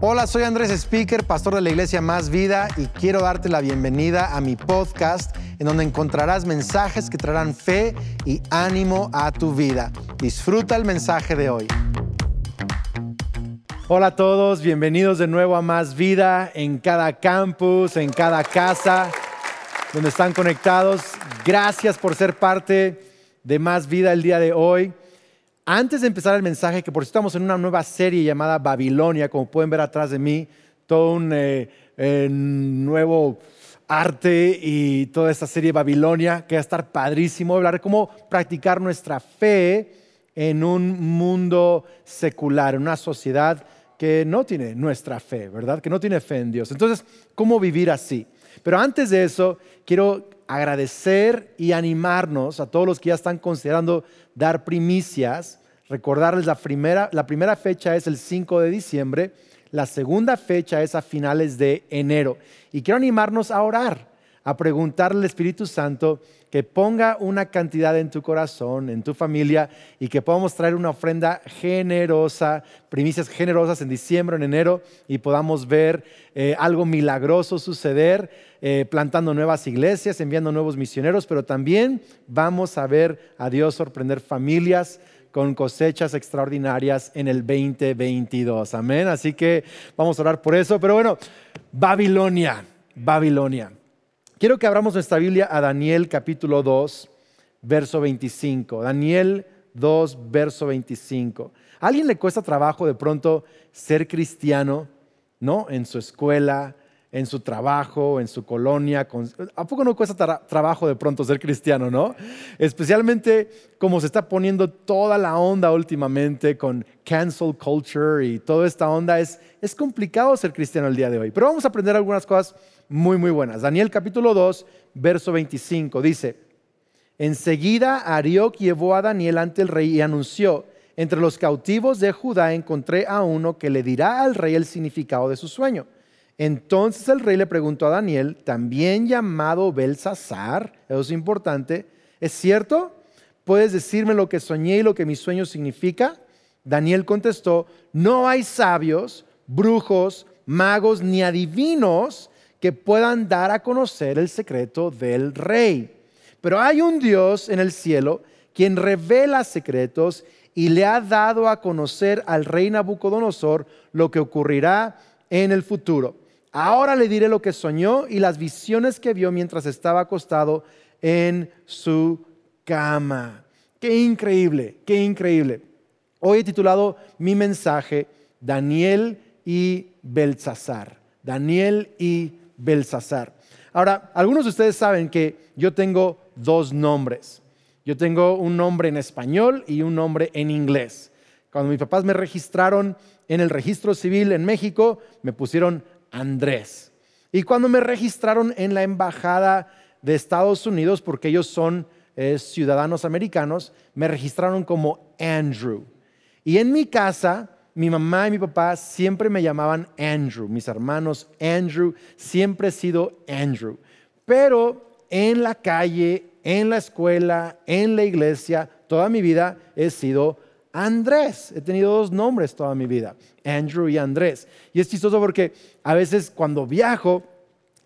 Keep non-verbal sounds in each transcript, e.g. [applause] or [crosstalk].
Hola, soy Andrés Speaker, pastor de la iglesia Más Vida y quiero darte la bienvenida a mi podcast en donde encontrarás mensajes que traerán fe y ánimo a tu vida. Disfruta el mensaje de hoy. Hola a todos, bienvenidos de nuevo a Más Vida en cada campus, en cada casa donde están conectados. Gracias por ser parte de Más Vida el día de hoy. Antes de empezar el mensaje, que por si estamos en una nueva serie llamada Babilonia, como pueden ver atrás de mí, todo un eh, eh, nuevo arte y toda esta serie Babilonia, que va a estar padrísimo, hablar cómo practicar nuestra fe en un mundo secular, en una sociedad que no tiene nuestra fe, ¿verdad? Que no tiene fe en Dios. Entonces, ¿cómo vivir así? Pero antes de eso, quiero agradecer y animarnos a todos los que ya están considerando dar primicias. Recordarles la primera, la primera fecha es el 5 de diciembre, la segunda fecha es a finales de enero. Y quiero animarnos a orar, a preguntarle al Espíritu Santo que ponga una cantidad en tu corazón, en tu familia, y que podamos traer una ofrenda generosa, primicias generosas en diciembre, en enero, y podamos ver eh, algo milagroso suceder, eh, plantando nuevas iglesias, enviando nuevos misioneros, pero también vamos a ver a Dios sorprender familias con cosechas extraordinarias en el 2022. Amén. Así que vamos a orar por eso. Pero bueno, Babilonia, Babilonia. Quiero que abramos nuestra Biblia a Daniel capítulo 2, verso 25. Daniel 2, verso 25. ¿A alguien le cuesta trabajo de pronto ser cristiano, no? En su escuela, en su trabajo, en su colonia. ¿A poco no cuesta trabajo de pronto ser cristiano, no? Especialmente como se está poniendo toda la onda últimamente con cancel culture y toda esta onda. Es, es complicado ser cristiano el día de hoy. Pero vamos a aprender algunas cosas muy, muy buenas. Daniel capítulo 2, verso 25 dice, enseguida Arioc llevó a Daniel ante el rey y anunció, entre los cautivos de Judá encontré a uno que le dirá al rey el significado de su sueño. Entonces el rey le preguntó a Daniel, también llamado Belsasar, eso es importante, ¿es cierto? ¿Puedes decirme lo que soñé y lo que mi sueño significa? Daniel contestó, no hay sabios, brujos, magos ni adivinos que puedan dar a conocer el secreto del rey. Pero hay un Dios en el cielo quien revela secretos y le ha dado a conocer al rey Nabucodonosor lo que ocurrirá en el futuro. Ahora le diré lo que soñó y las visiones que vio mientras estaba acostado en su cama. Qué increíble, qué increíble. Hoy he titulado mi mensaje Daniel y Belsasar. Daniel y Belsasar. Ahora, algunos de ustedes saben que yo tengo dos nombres. Yo tengo un nombre en español y un nombre en inglés. Cuando mis papás me registraron en el registro civil en México, me pusieron Andrés. Y cuando me registraron en la embajada de Estados Unidos, porque ellos son eh, ciudadanos americanos, me registraron como Andrew. Y en mi casa, mi mamá y mi papá siempre me llamaban Andrew, mis hermanos Andrew, siempre he sido Andrew. Pero en la calle, en la escuela, en la iglesia, toda mi vida he sido Andrés. He tenido dos nombres toda mi vida, Andrew y Andrés. Y es chistoso porque a veces cuando viajo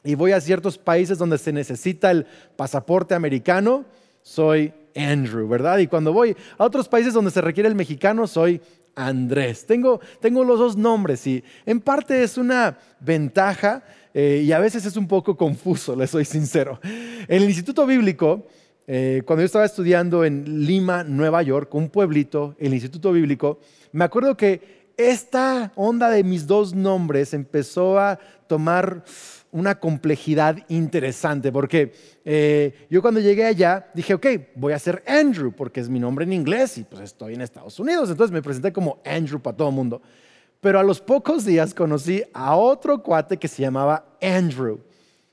y voy a ciertos países donde se necesita el pasaporte americano, soy Andrew, ¿verdad? Y cuando voy a otros países donde se requiere el mexicano, soy Andrés. Tengo, tengo los dos nombres y en parte es una ventaja eh, y a veces es un poco confuso, le soy sincero. En el Instituto Bíblico, eh, cuando yo estaba estudiando en Lima, Nueva York, un pueblito, el Instituto Bíblico, me acuerdo que esta onda de mis dos nombres empezó a tomar una complejidad interesante, porque eh, yo cuando llegué allá dije, ok, voy a ser Andrew, porque es mi nombre en inglés y pues estoy en Estados Unidos, entonces me presenté como Andrew para todo el mundo. Pero a los pocos días conocí a otro cuate que se llamaba Andrew.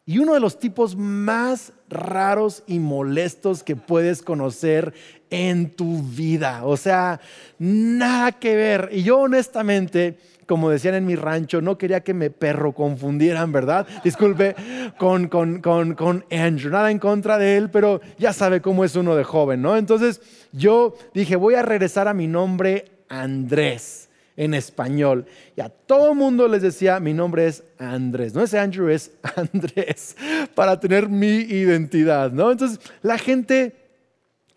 Y uno de los tipos más raros y molestos que puedes conocer en tu vida. O sea, nada que ver. Y yo honestamente como decían en mi rancho, no quería que me perro confundieran, ¿verdad? Disculpe, con, con, con, con Andrew, nada en contra de él, pero ya sabe cómo es uno de joven, ¿no? Entonces yo dije, voy a regresar a mi nombre Andrés. En español. Y a todo mundo les decía, mi nombre es Andrés. No es Andrew, es [laughs] Andrés, para tener mi identidad, ¿no? Entonces la gente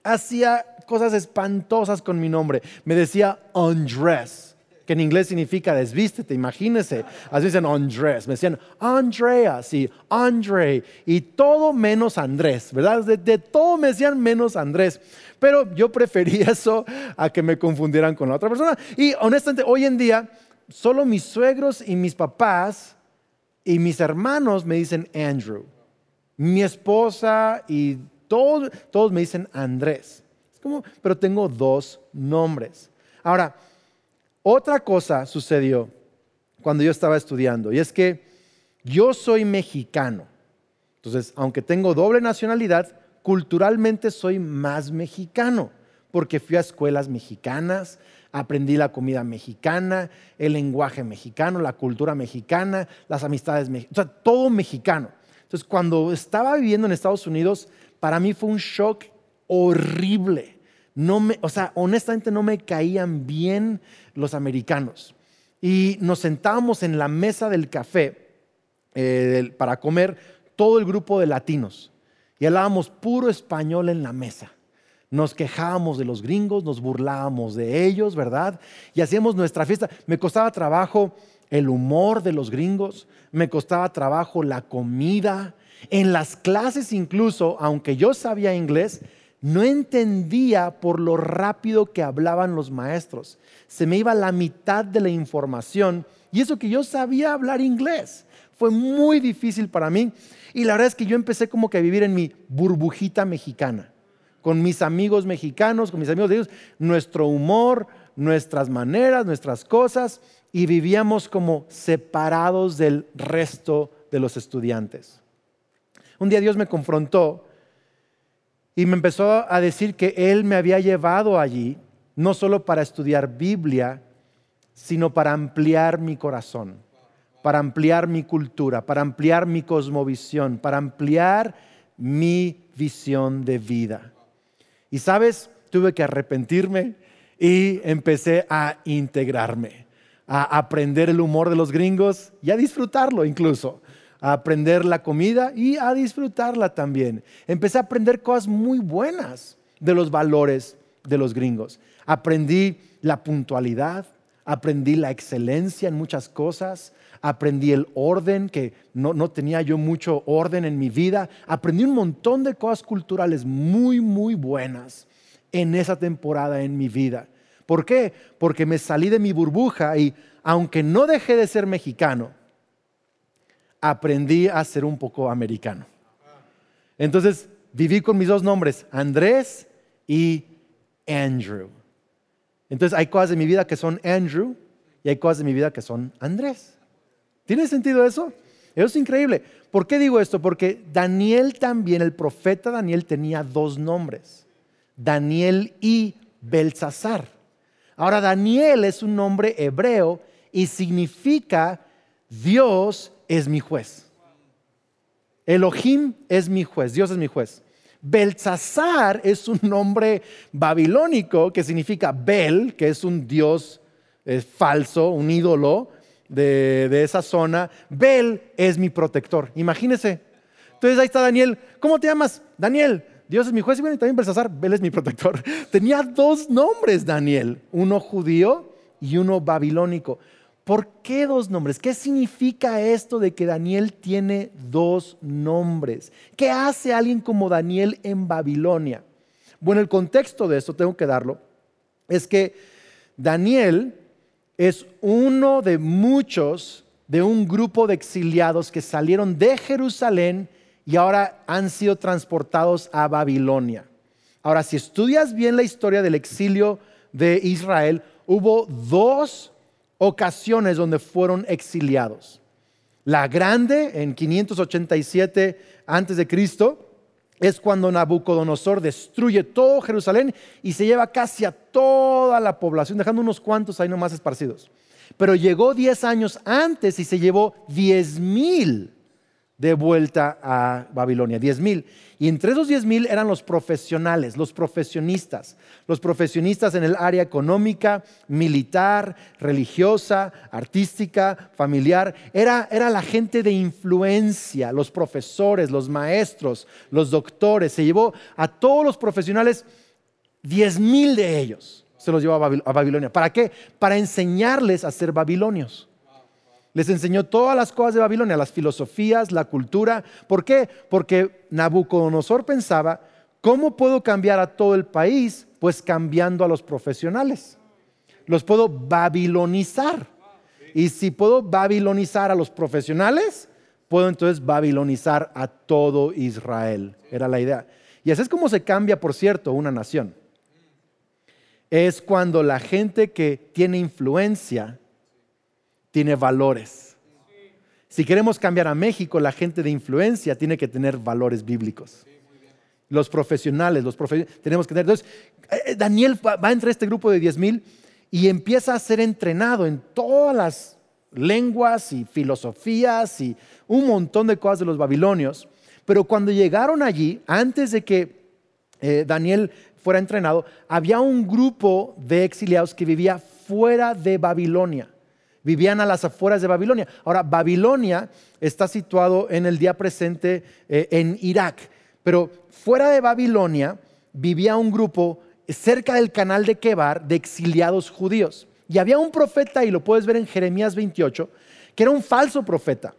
hacía cosas espantosas con mi nombre. Me decía Andrés que en inglés significa desvístete, imagínense. Así dicen Andrés, me decían Andrea, sí, Andre, y todo menos Andrés, ¿verdad? De, todo me decían menos Andrés. Pero yo prefería [laughs] eso a que me confundieran con la otra persona. Y honestamente, hoy en día, solo mis suegros y mis papás y mis hermanos me dicen Andrew. Mi esposa y todos, todos me dicen Andrés. Es como, pero tengo dos nombres. Ahora, otra cosa sucedió cuando yo estaba estudiando y es que yo soy mexicano. Entonces, aunque tengo doble nacionalidad, culturalmente soy más mexicano porque fui a escuelas mexicanas, aprendí la comida mexicana, el lenguaje mexicano, la cultura mexicana, las amistades mexicanas, todo mexicano. Entonces, cuando estaba viviendo en Estados Unidos, para mí fue un shock horrible no me, o sea, honestamente no me caían bien los americanos. Y nos sentábamos en la mesa del café eh, para comer todo el grupo de latinos. Y hablábamos puro español en la mesa. Nos quejábamos de los gringos, nos burlábamos de ellos, ¿verdad? Y hacíamos nuestra fiesta. Me costaba trabajo el humor de los gringos, me costaba trabajo la comida. En las clases incluso, aunque yo sabía inglés, no entendía por lo rápido que hablaban los maestros. Se me iba la mitad de la información y eso que yo sabía hablar inglés. Fue muy difícil para mí y la verdad es que yo empecé como que a vivir en mi burbujita mexicana, con mis amigos mexicanos, con mis amigos de ellos, nuestro humor, nuestras maneras, nuestras cosas y vivíamos como separados del resto de los estudiantes. Un día Dios me confrontó y me empezó a decir que Él me había llevado allí, no solo para estudiar Biblia, sino para ampliar mi corazón, para ampliar mi cultura, para ampliar mi cosmovisión, para ampliar mi visión de vida. Y sabes, tuve que arrepentirme y empecé a integrarme, a aprender el humor de los gringos y a disfrutarlo incluso a aprender la comida y a disfrutarla también. Empecé a aprender cosas muy buenas de los valores de los gringos. Aprendí la puntualidad, aprendí la excelencia en muchas cosas, aprendí el orden, que no, no, tenía yo mucho orden en mi vida, aprendí un montón de cosas culturales muy, muy buenas en esa temporada en mi vida. ¿Por qué? Porque me salí de mi burbuja y aunque no dejé de ser mexicano, aprendí a ser un poco americano. Entonces viví con mis dos nombres, Andrés y Andrew. Entonces hay cosas de mi vida que son Andrew y hay cosas de mi vida que son Andrés. ¿Tiene sentido eso? Eso es increíble. ¿Por qué digo esto? Porque Daniel también, el profeta Daniel tenía dos nombres, Daniel y Belsasar. Ahora Daniel es un nombre hebreo y significa Dios es mi juez. Elohim es mi juez, Dios es mi juez. Belsasar es un nombre babilónico que significa Bel, que es un dios falso, un ídolo de, de, esa zona. Bel es mi protector. Imagínese. Entonces ahí está Daniel. ¿Cómo te llamas? Daniel. Dios es mi juez y bueno, también Belsasar, Bel es mi protector. [laughs] Tenía dos nombres Daniel, uno judío y uno babilónico. ¿Por qué dos nombres? ¿Qué significa esto de que Daniel tiene dos nombres? ¿Qué hace alguien como Daniel en Babilonia? Bueno, el contexto de esto, tengo que darlo, es que Daniel es uno de muchos de un grupo de exiliados que salieron de Jerusalén y ahora han sido transportados a Babilonia. Ahora, si estudias bien la historia del exilio de Israel, hubo dos ocasiones donde fueron exiliados. La grande, en 587 antes de Cristo, es cuando Nabucodonosor destruye todo Jerusalén y se lleva casi a toda la población, dejando unos cuantos ahí nomás esparcidos. Pero llegó 10 años antes y se llevó 10 mil de vuelta a Babilonia, 10 mil. Y entre esos 10 mil eran los profesionales, los profesionistas, los profesionistas en el área económica, militar, religiosa, artística, familiar. Era, era la gente de influencia, los profesores, los maestros, los doctores. Se llevó a todos los profesionales, 10 mil de ellos se los llevó a Babilonia. ¿Para qué? Para enseñarles a ser babilonios. Les enseñó todas las cosas de Babilonia, las filosofías, la cultura. ¿Por qué? Porque Nabucodonosor pensaba, ¿cómo puedo cambiar a todo el país? Pues cambiando a los profesionales. Los puedo babilonizar. Y si puedo babilonizar a los profesionales, puedo entonces babilonizar a todo Israel. Era la idea. Y así es como se cambia, por cierto, una nación. Es cuando la gente que tiene influencia tiene valores. Si queremos cambiar a México, la gente de influencia tiene que tener valores bíblicos. Los profesionales, los tenemos que tener. Entonces, eh, eh, Daniel va entre este grupo de 10 mil y empieza a ser entrenado en todas las lenguas y filosofías y un montón de cosas de los babilonios. Pero cuando llegaron allí, antes de que eh, Daniel fuera entrenado, había un grupo de exiliados que vivía fuera de Babilonia vivían a las afueras de Babilonia. Ahora, Babilonia está situado en el día presente eh, en Irak, pero fuera de Babilonia vivía un grupo cerca del canal de Kebar de exiliados judíos. Y había un profeta, y lo puedes ver en Jeremías 28, que era un falso profeta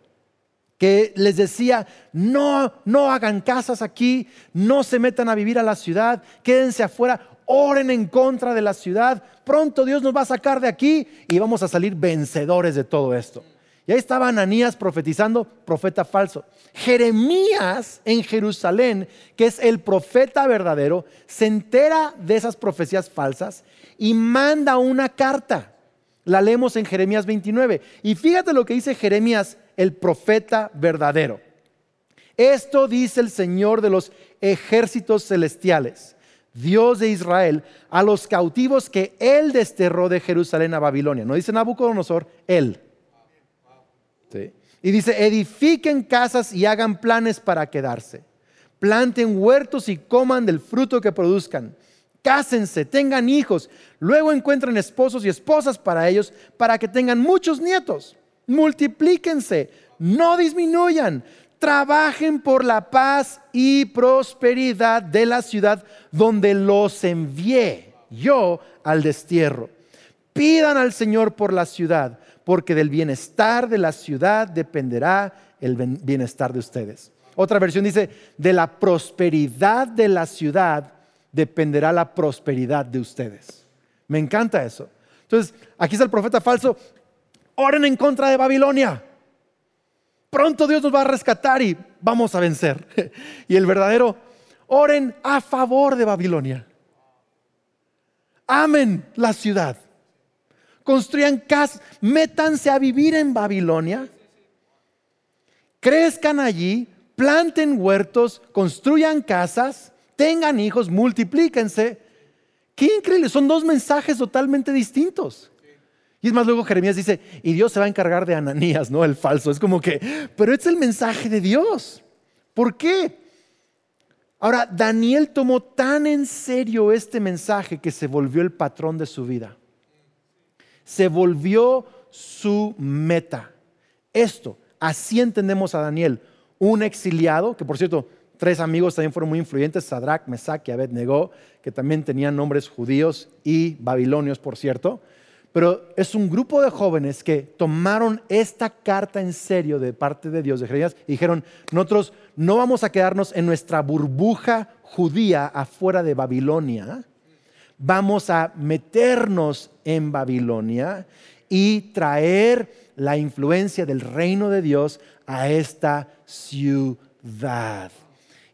que les decía, no, no hagan casas aquí, no se metan a vivir a la ciudad, quédense afuera, oren en contra de la ciudad. Pronto Dios nos va a sacar de aquí y vamos a salir vencedores de todo esto. Y ahí estaba Ananías profetizando, profeta falso. Jeremías en Jerusalén, que es el profeta verdadero, se entera de esas profecías falsas y manda una carta. La leemos en Jeremías 29. Y fíjate lo que dice Jeremías, el profeta verdadero. Esto dice el Señor de los ejércitos celestiales. Dios de Israel, a los cautivos que él desterró de Jerusalén a Babilonia. No dice Nabucodonosor, él. Y dice, edifiquen casas y hagan planes para quedarse. Planten huertos y coman del fruto que produzcan. Cásense, tengan hijos. Luego encuentren esposos y esposas para ellos para que tengan muchos nietos. Multiplíquense, no disminuyan trabajen por la paz y prosperidad de la ciudad donde los envié yo al destierro. Pidan al Señor por la ciudad, porque del bienestar de la ciudad dependerá el bienestar de ustedes. Otra versión dice, de la prosperidad de la ciudad dependerá la prosperidad de ustedes. Me encanta eso. Entonces, aquí está el profeta falso, oren en contra de Babilonia pronto Dios nos va a rescatar y vamos a vencer. [laughs] Y el verdadero, oren a favor de Babilonia. Amen la ciudad. Construyan casas, métanse a vivir en Babilonia. Crezcan allí, planten huertos, construyan casas, tengan hijos, multiplíquense. Qué increíble, son dos mensajes totalmente distintos. Y es más, luego Jeremías dice, y Dios se va a encargar de Ananías, ¿no? El falso. Es como que, pero es el mensaje de Dios. ¿Por qué? Ahora, Daniel tomó tan en serio este mensaje que se volvió el patrón de su vida. Se volvió su meta. Esto, así entendemos a Daniel, un exiliado, que por cierto, tres amigos también fueron muy influyentes, Sadrach, Mesach y Abednego, que también tenían nombres judíos y babilonios, por cierto pero es un grupo de jóvenes que tomaron esta carta en serio de parte de Dios, de Jeremías, y dijeron, nosotros no vamos a quedarnos en nuestra burbuja judía afuera de Babilonia, vamos a meternos en Babilonia y traer la influencia del reino de Dios a esta ciudad.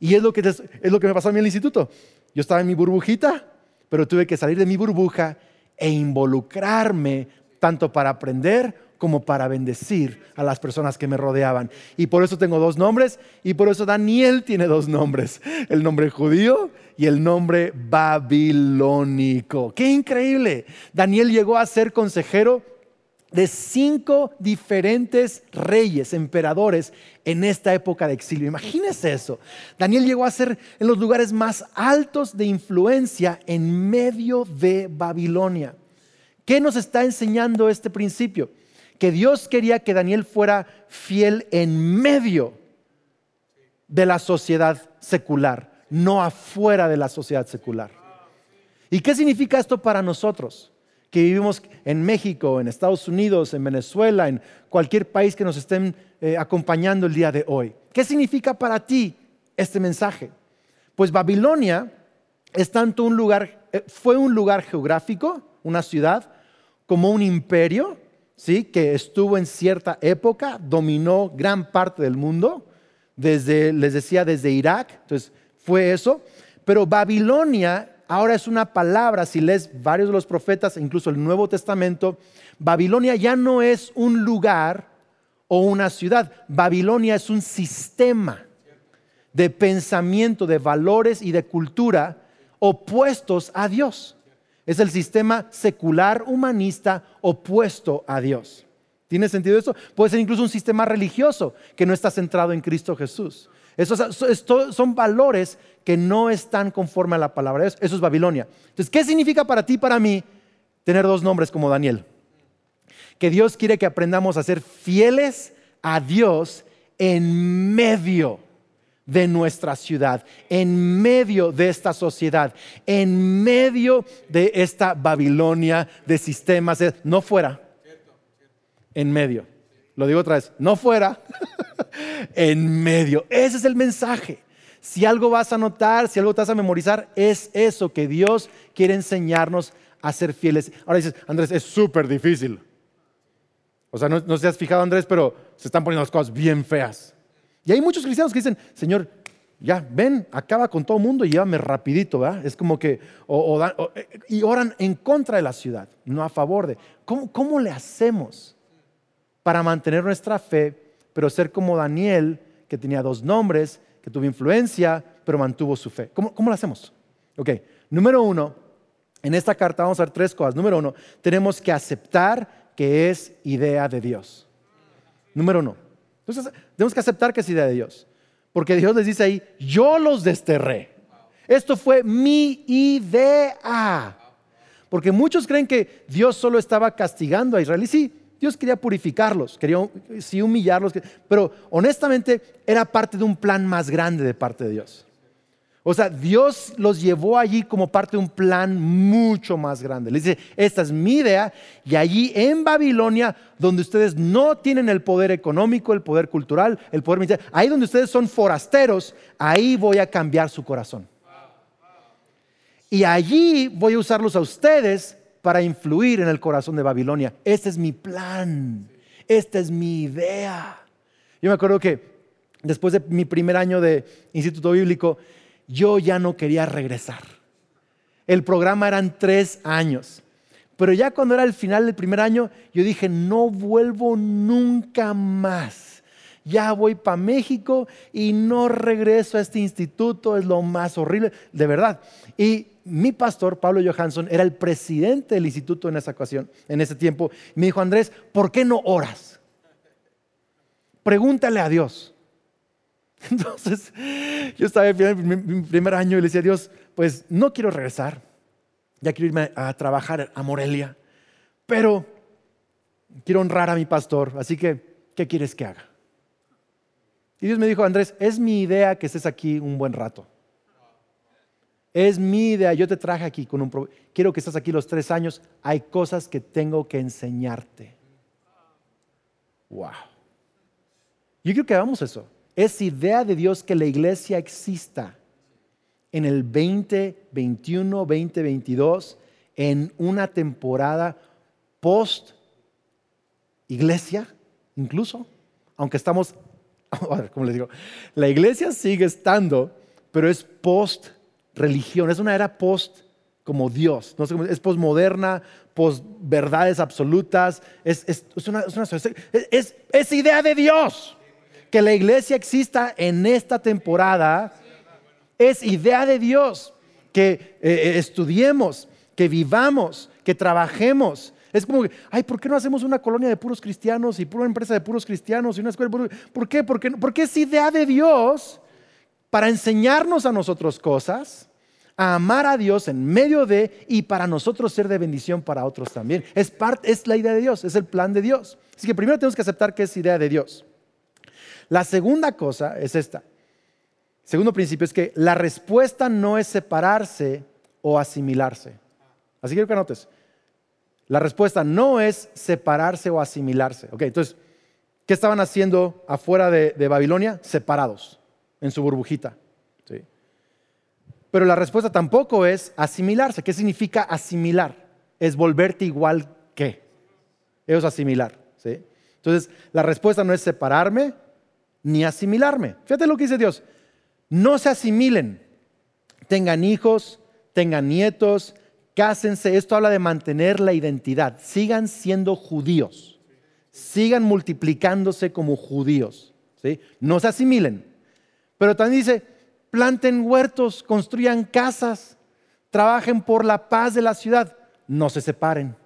Y es lo que, es lo que me pasó a mí en el instituto. Yo estaba en mi burbujita, pero tuve que salir de mi burbuja e involucrarme tanto para aprender como para bendecir a las personas que me rodeaban. Y por eso tengo dos nombres y por eso Daniel tiene dos nombres, el nombre judío y el nombre babilónico. ¡Qué increíble! Daniel llegó a ser consejero de cinco diferentes reyes, emperadores en esta época de exilio. Imagínese eso. Daniel llegó a ser en los lugares más altos de influencia en medio de Babilonia. ¿Qué nos está enseñando este principio? Que Dios quería que Daniel fuera fiel en medio de la sociedad secular, no afuera de la sociedad secular. ¿Y qué significa esto para nosotros? Que vivimos en México, en Estados Unidos, en Venezuela, en cualquier país que nos estén eh, acompañando el día de hoy. ¿Qué significa para ti este mensaje? Pues Babilonia es tanto un lugar, eh, fue un lugar geográfico, una ciudad, como un imperio, ¿sí? que estuvo en cierta época, dominó gran parte del mundo desde, les decía, desde Irak, entonces fue eso. Pero Babilonia ahora es una palabra, si lees varios de los profetas, incluso el Nuevo Testamento, Babilonia ya no es un lugar o una ciudad, Babilonia es un sistema de pensamiento, de valores y de cultura opuestos a Dios. Es el sistema secular humanista opuesto a Dios. ¿Tiene sentido eso? Puede ser incluso un sistema religioso que no está centrado en Cristo Jesús. Esos son valores que no están conforme a la palabra de Dios. Eso es Babilonia. Entonces, ¿qué significa para ti y para mí tener dos nombres como Daniel? Que Dios quiere que aprendamos a ser fieles a Dios en medio de nuestra ciudad, en medio de esta sociedad, en medio de esta Babilonia de sistemas, no fuera en medio. Lo digo otra vez, no fuera, [laughs] en medio. Ese es el mensaje. Si algo vas a notar, si algo te vas a memorizar, es eso que Dios quiere enseñarnos a ser fieles. Ahora dices, Andrés, es súper difícil. O sea, no, no se has fijado, Andrés, pero se están poniendo las cosas bien feas. Y hay muchos cristianos que dicen, Señor, ya, ven, acaba con todo el mundo y llévame rapidito, ¿verdad? Es como que, y oran en contra de la ciudad, no a favor de. ¿Cómo, cómo le hacemos? Para mantener nuestra fe, pero ser como Daniel, que tenía dos nombres, que tuvo influencia, pero mantuvo su fe. ¿Cómo, lo hacemos? Ok, número uno, en esta carta vamos a ver tres cosas. Número uno, tenemos que aceptar que es idea de Dios. Número uno. Entonces, tenemos que aceptar que es idea de Dios. Porque Dios les dice ahí, yo los desterré. Esto fue mi idea. Porque muchos creen que Dios solo estaba castigando a Israel. Y sí, Dios quería purificarlos, quería humillarlos, pero honestamente era parte de un plan más grande de parte de Dios. O sea, Dios los llevó allí como parte de un plan mucho más grande. Les dice, esta es mi idea y allí en Babilonia, donde ustedes no tienen el poder económico, el poder cultural, el poder militar, ahí donde ustedes son forasteros, ahí voy a cambiar su corazón. Y allí voy a usarlos a ustedes para influir en el corazón de Babilonia. Este es mi plan, esta es mi idea. Yo me acuerdo que después de mi primer año de instituto bíblico, yo ya no quería regresar. El programa eran tres años. Pero ya cuando era el final del primer año, yo dije, no vuelvo nunca más. Ya voy para México y no regreso a este instituto, es lo más horrible, de verdad. Y mi pastor, Pablo Johansson, era el presidente del instituto en esa ocasión, en ese tiempo. Me dijo, Andrés, ¿por qué no oras? Pregúntale a Dios. [laughs] Entonces, yo estaba en mi primer año y le decía a Dios, pues no quiero regresar, ya quiero irme a trabajar a Morelia, pero quiero honrar a mi pastor, así que, ¿qué quieres que haga? Y Dios me dijo, Andrés, es mi idea que estés aquí un buen rato. Es mi idea, yo te traje aquí con un... Quiero que estés aquí los tres años, hay cosas que tengo que enseñarte. Wow. Yo quiero que hagamos eso. Es idea de Dios que la iglesia exista en el 2021, 2022, en una temporada post iglesia, incluso, aunque estamos, [laughs] ¿cómo les digo? La iglesia sigue estando, pero es post religión, es una era post como Dios, no sé es postmoderna, post verdades absolutas, es, es, una, es, es, idea de Dios. Que la iglesia exista en esta temporada es idea de Dios. Que eh, eh, estudiemos, que vivamos, que trabajemos, Es como que, ay, ¿por qué no hacemos una colonia de puros cristianos y pura empresa de puros cristianos y una escuela? ¿Por qué? Porque, porque es idea de Dios para enseñarnos a nosotros cosas, a amar a Dios en medio de y para nosotros ser de bendición para otros también. Es, parte, es la idea de Dios, es el plan de Dios. Así que primero tenemos que aceptar que es idea de Dios. La segunda cosa es esta. Segundo principio es que la respuesta no es separarse o asimilarse. Así quiero que anotes. La respuesta no es separarse o asimilarse. Ok, entonces, ¿qué estaban haciendo afuera de, Babilonia? Separados, en su burbujita. ¿sí? Pero la respuesta tampoco es asimilarse. ¿Qué significa asimilar? Es volverte igual que. Es asimilar. ¿sí? Entonces, la respuesta no es separarme ni asimilarme. Fíjate lo que dice Dios. No se asimilen. Tengan hijos, tengan nietos, cásense. Esto habla de mantener la identidad. Sigan siendo judíos. Sigan multiplicándose como judíos. ¿sí? No se asimilen. Pero también dice, planten huertos, construyan casas, trabajen por la paz de la ciudad, no se separen.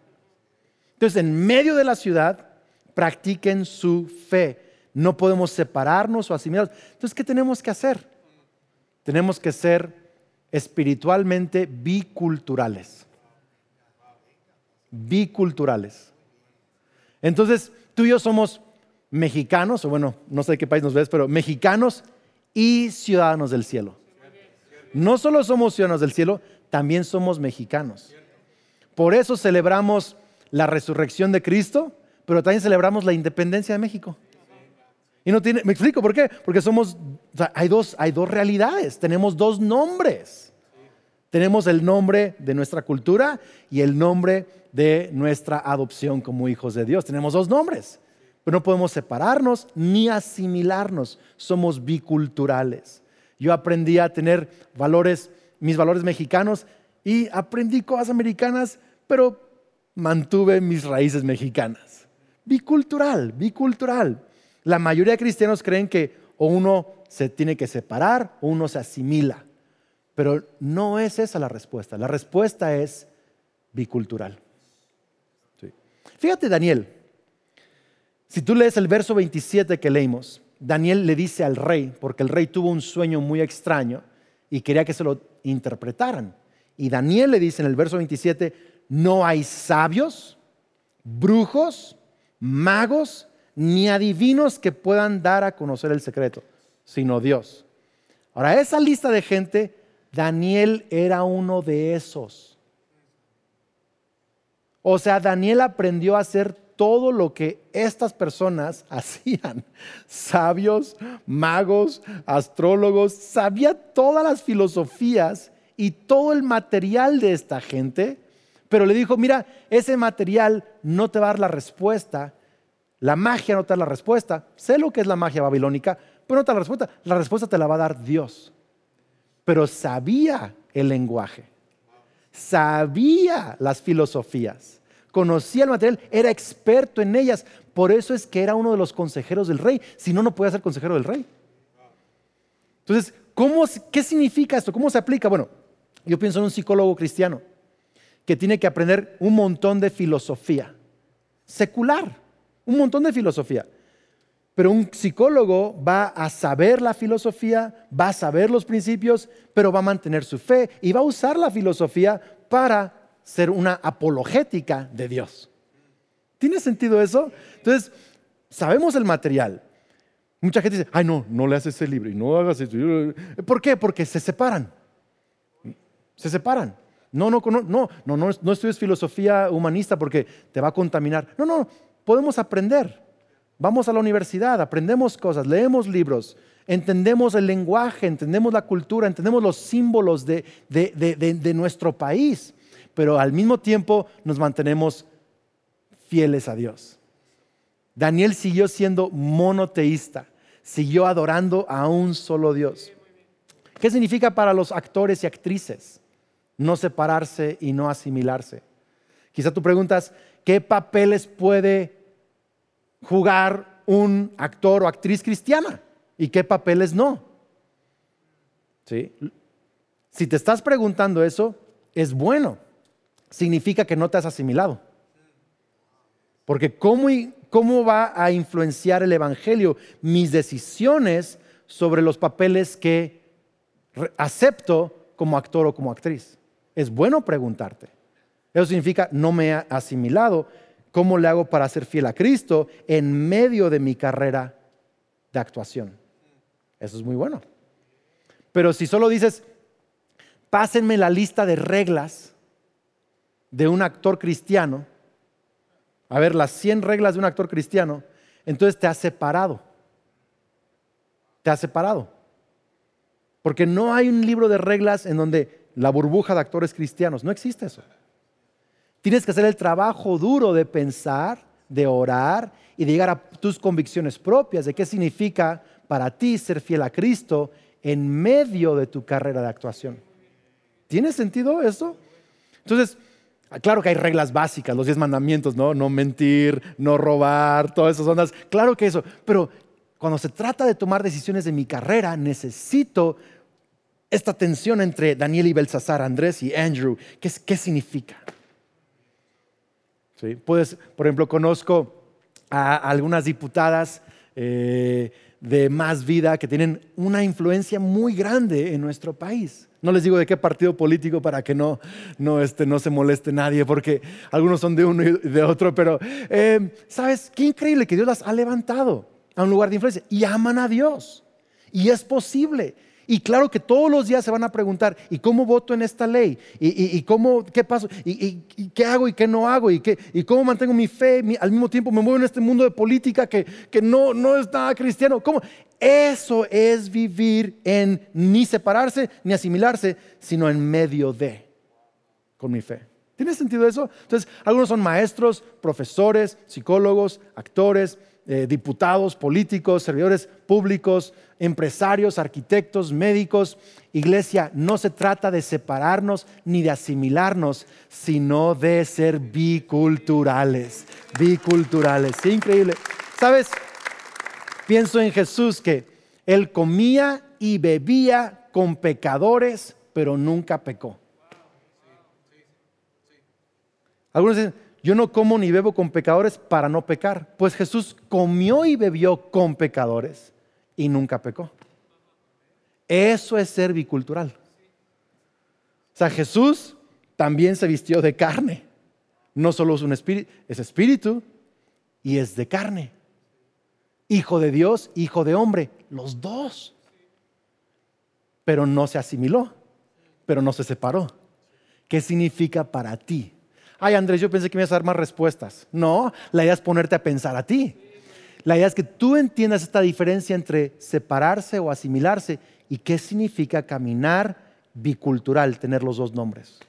Entonces, en medio de la ciudad, practiquen su fe. No podemos separarnos o asimilarnos. Entonces, ¿qué tenemos que hacer? Tenemos que ser espiritualmente biculturales. Biculturales. Entonces, tú y yo somos mexicanos, o bueno, no sé de qué país nos ves, pero mexicanos y ciudadanos del cielo. No solo somos ciudadanos del cielo, también somos mexicanos. Por eso celebramos la resurrección de Cristo, pero también celebramos la independencia de México. Y no tiene, me explico por qué, porque somos, hay, dos, hay dos realidades, tenemos dos nombres. Tenemos el nombre de nuestra cultura y el nombre de nuestra adopción como hijos de Dios. Tenemos dos nombres. Pero no podemos separarnos ni asimilarnos. Somos biculturales. Yo aprendí a tener valores, mis valores mexicanos y aprendí cosas americanas, pero mantuve mis raíces mexicanas. Bicultural, bicultural. La mayoría de cristianos creen que o uno se tiene que separar o uno se asimila. Pero no es esa la respuesta. La respuesta es bicultural. Fíjate, Daniel, si tú lees el verso 27 que leímos, Daniel le dice al rey, porque el rey tuvo un sueño muy extraño y quería que se lo interpretaran. Y Daniel le dice en el verso 27, no hay sabios, brujos, magos, ni adivinos que puedan dar a conocer el secreto, sino Dios. Ahora, esa lista de gente, Daniel era uno de esos. O sea, Daniel aprendió a hacer todo lo que estas personas [laughs] hacían. Sabios, magos, astrólogos, sabía todas las filosofías y todo el material de esta gente, pero le dijo, mira, ese material no te va a dar la respuesta, la magia no te da la respuesta, sé lo que es la magia babilónica, pero no te da la respuesta, la respuesta te la va a dar Dios. Pero sabía el lenguaje, sabía las filosofías conocía el material, era experto en ellas. Por eso es que era uno de los consejeros del rey. Si no, no podía ser consejero del rey. Entonces, ¿cómo, ¿qué significa esto? ¿Cómo se aplica? Bueno, yo pienso en un psicólogo cristiano que tiene que aprender un montón de filosofía secular, un montón de filosofía. Pero un psicólogo va a saber la filosofía, va a saber los principios, pero va a mantener su fe y va a usar la filosofía para ser una apologética de Dios. ¿Tiene sentido eso? Entonces, sabemos el material. Mucha gente dice, ay no, no le haces ese libro y no hagas eso. ¿Por qué? Porque se separan. Se separan. No, no, no, no, no, no, estudies filosofía humanista porque te va a contaminar. No, no, podemos aprender. Vamos a la universidad, aprendemos cosas, leemos libros, entendemos el lenguaje, entendemos la cultura, entendemos los símbolos de, de nuestro país pero al mismo tiempo nos mantenemos fieles a Dios. Daniel siguió siendo monoteísta, siguió adorando a un solo Dios. ¿Qué significa para los actores y actrices no separarse y no asimilarse? Quizá tú preguntas, ¿qué papeles puede jugar un actor o actriz cristiana y qué papeles no? ¿Sí? Si te estás preguntando eso, es bueno significa que no te has asimilado. Porque ¿cómo, ¿cómo va a influenciar el Evangelio mis decisiones sobre los papeles que acepto como actor o como actriz? Es bueno preguntarte. Eso significa, no me he asimilado. ¿Cómo le hago para ser fiel a Cristo en medio de mi carrera de actuación? Eso es muy bueno. Pero si solo dices, pásenme la lista de reglas de un actor cristiano, a ver, las 100 reglas de un actor cristiano, entonces te has separado. Te has separado. Porque no hay un libro de reglas en donde la burbuja de actores cristianos, no existe eso. Tienes que hacer el trabajo duro de pensar, de orar y de llegar a tus convicciones propias de qué significa para ti ser fiel a Cristo en medio de tu carrera de actuación. ¿Tiene sentido eso? Entonces, claro que hay reglas básicas, los diez mandamientos, ¿no? No mentir, no robar, todas esas ondas. Claro que eso. Pero cuando se trata de tomar decisiones de mi carrera, necesito esta tensión entre Daniel y Belsasar, Andrés y Andrew. ¿Qué, qué significa? ¿Sí? Por ejemplo, conozco a algunas diputadas eh, de más vida que tienen una influencia muy grande en nuestro país. No les digo de qué partido político para que no, no, este, no se moleste nadie, porque algunos son de uno y de otro, pero eh, ¿sabes? Qué increíble que Dios las ha levantado a un lugar de influencia y aman a Dios. Y es posible. Y claro que todos los días se van a preguntar, ¿y cómo voto en esta ley? ¿Y, cómo, qué paso? ¿Y, qué hago y qué no hago? ¿Y, cómo mantengo mi fe? al mismo tiempo me muevo en este mundo de política que, que no, no es nada cristiano. ¿Cómo? Eso es vivir en ni separarse ni asimilarse, sino en medio de, con mi fe. ¿Tiene sentido eso? Entonces, algunos son maestros, profesores, psicólogos, actores, eh, diputados, políticos, servidores públicos, empresarios, arquitectos, médicos. Iglesia, no se trata de separarnos ni de asimilarnos, sino de ser biculturales. Biculturales. increíble. ¿Sabes? Pienso en Jesús que él comía y bebía con pecadores, pero nunca pecó. Algunos dicen, yo no como ni bebo con pecadores para no pecar. Pues Jesús comió y bebió con pecadores y nunca pecó. Eso es ser bicultural. O sea, Jesús también se vistió de carne. No solo es un espíritu, es espíritu y es de carne. Hijo de Dios, hijo de hombre, los dos. Pero no se asimiló, pero no se separó. ¿Qué significa para ti ay Andrés, yo pensé que me ibas a dar más respuestas. No, la idea es ponerte a pensar a ti. La idea es que tú entiendas esta diferencia entre separarse o asimilarse y qué significa caminar bicultural, tener los dos nombres.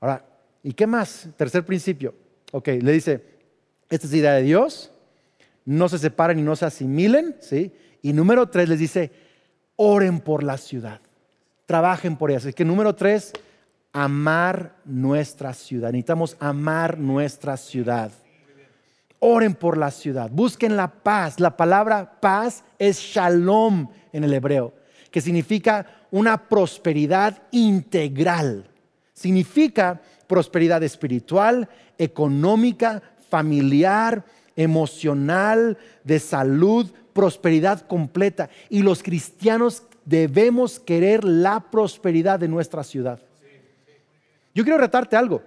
Ahora, ¿y qué más? Tercer principio. Ok, le dice, esta es la idea de Dios, no se separen y no se asimilen, ¿sí? Y número tres les dice, oren por la ciudad, trabajen por ella. Así que número tres, amar nuestra ciudad. Necesitamos amar nuestra ciudad. Oren por la ciudad, busquen la paz. La palabra paz es shalom en el hebreo, que significa una prosperidad integral. Significa prosperidad espiritual, económica, familiar, emocional, de salud, prosperidad completa. Y los cristianos debemos querer la prosperidad de nuestra ciudad. Yo quiero retarte algo.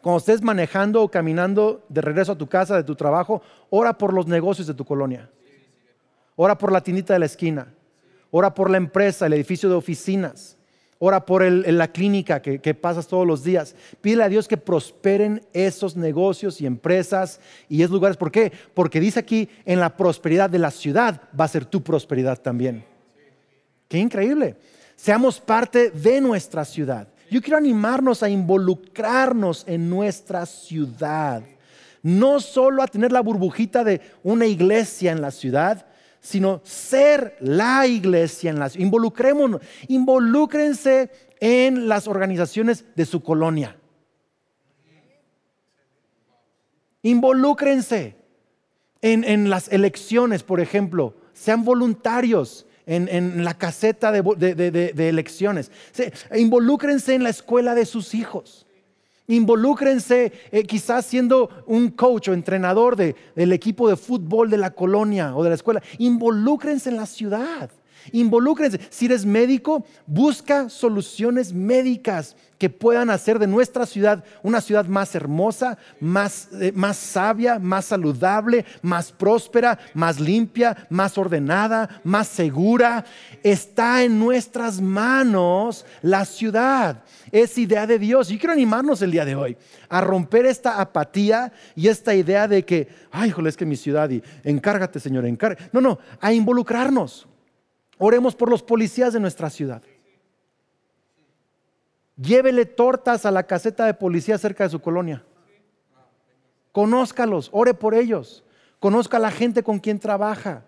Cuando estés manejando o caminando de regreso a tu casa, de tu trabajo, ora por los negocios de tu colonia. Ora por la tiendita de la esquina. Ora por la empresa, el edificio de oficinas. Ora por la clínica que, que, pasas todos los días. Pídele a Dios que prosperen esos negocios y empresas y esos lugares. ¿Por qué? Porque dice aquí, en la prosperidad de la ciudad va a ser tu prosperidad también. Qué increíble. Seamos parte de nuestra ciudad. Yo quiero animarnos a involucrarnos en nuestra ciudad. No solo a tener la burbujita de una iglesia en la ciudad, sino ser la iglesia en la ciudad. Involucrémonos, involúcrense en las organizaciones de su colonia. Involúcrense en, en las elecciones, por ejemplo. Sean voluntarios en, la caseta de, elecciones. involúcrense en la escuela de sus hijos. Involúcrense eh, quizás siendo un coach o entrenador del equipo de fútbol de la colonia o de la escuela. Involúcrense en la ciudad. Involúcrense. Si eres médico, busca soluciones médicas que puedan hacer de nuestra ciudad una ciudad más hermosa, más, eh, más sabia, más saludable, más próspera, más limpia, más ordenada, más segura. Está en nuestras manos la ciudad. Es idea de Dios. Y quiero animarnos el día de hoy a romper esta apatía y esta idea de que, ay, jole, es que mi ciudad y encárgate, Señor, encárgate. No, no, a involucrarnos. Oremos por los policías de nuestra ciudad. Llévele tortas a la caseta de policía cerca de su colonia. Conózcalos, ore por ellos. Conozca a la gente con quien trabaja.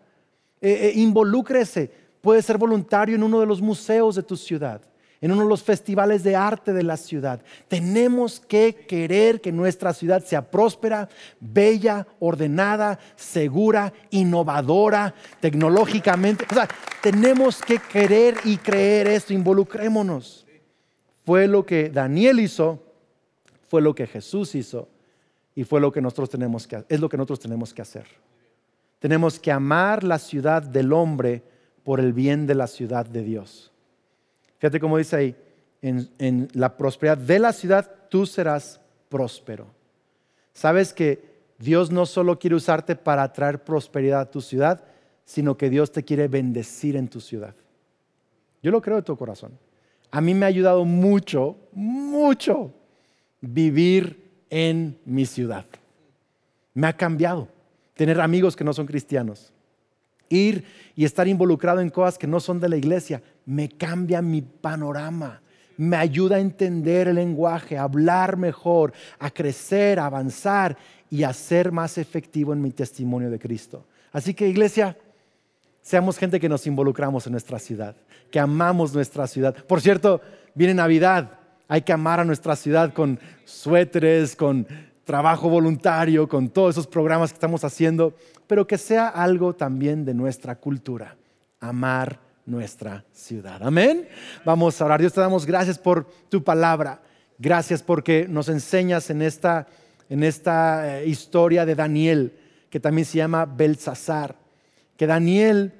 Eh, eh, involúcrese. Puede ser voluntario en uno de los museos de tu ciudad en uno de los festivales de arte de la ciudad. Tenemos que querer que nuestra ciudad sea próspera, bella, ordenada, segura, innovadora, tecnológicamente. O sea, tenemos que querer y creer esto, involucrémonos. Fue lo que Daniel hizo, fue lo que Jesús hizo y fue lo que nosotros tenemos que es lo que nosotros tenemos que hacer. Tenemos que amar la ciudad del hombre por el bien de la ciudad de Dios. Fíjate cómo dice ahí, en, la prosperidad de la ciudad tú serás próspero. Sabes que Dios no solo quiere usarte para traer prosperidad a tu ciudad, sino que Dios te quiere bendecir en tu ciudad. Yo lo creo de tu corazón. A mí me ha ayudado mucho, mucho vivir en mi ciudad. Me ha cambiado tener amigos que no son cristianos ir y estar involucrado en cosas que no son de la iglesia, me cambia mi panorama, me ayuda a entender el lenguaje, a hablar mejor, a crecer, a avanzar y a ser más efectivo en mi testimonio de Cristo. Así que iglesia, seamos gente que nos involucramos en nuestra ciudad, que amamos nuestra ciudad. Por cierto, viene Navidad, hay que amar a nuestra ciudad con suéteres, con trabajo voluntario, con todos esos programas que estamos haciendo, pero que sea algo también de nuestra cultura, amar nuestra ciudad. Amén. Vamos a orar. Dios te damos gracias por tu palabra. Gracias porque nos enseñas en esta, en esta eh, historia de Daniel, que también se llama Belsasar, que Daniel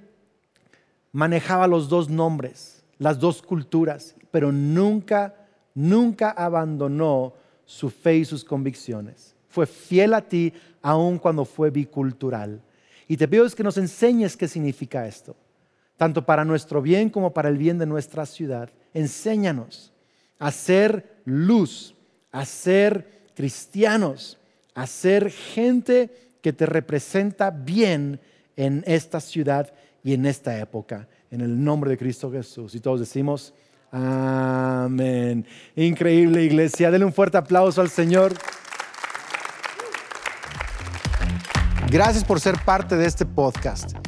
manejaba los dos nombres, las dos culturas, pero nunca, nunca abandonó su fe y sus convicciones. Fue fiel a ti aun cuando fue bicultural. Y te pido que nos enseñes qué significa esto, tanto para nuestro bien como para el bien de nuestra ciudad. Enséñanos a ser luz, a ser cristianos, a ser gente que te representa bien en esta ciudad y en esta época. En el nombre de Cristo Jesús. Y todos decimos, Amén. Increíble iglesia. Denle un fuerte aplauso al Señor. Gracias por ser parte de este podcast.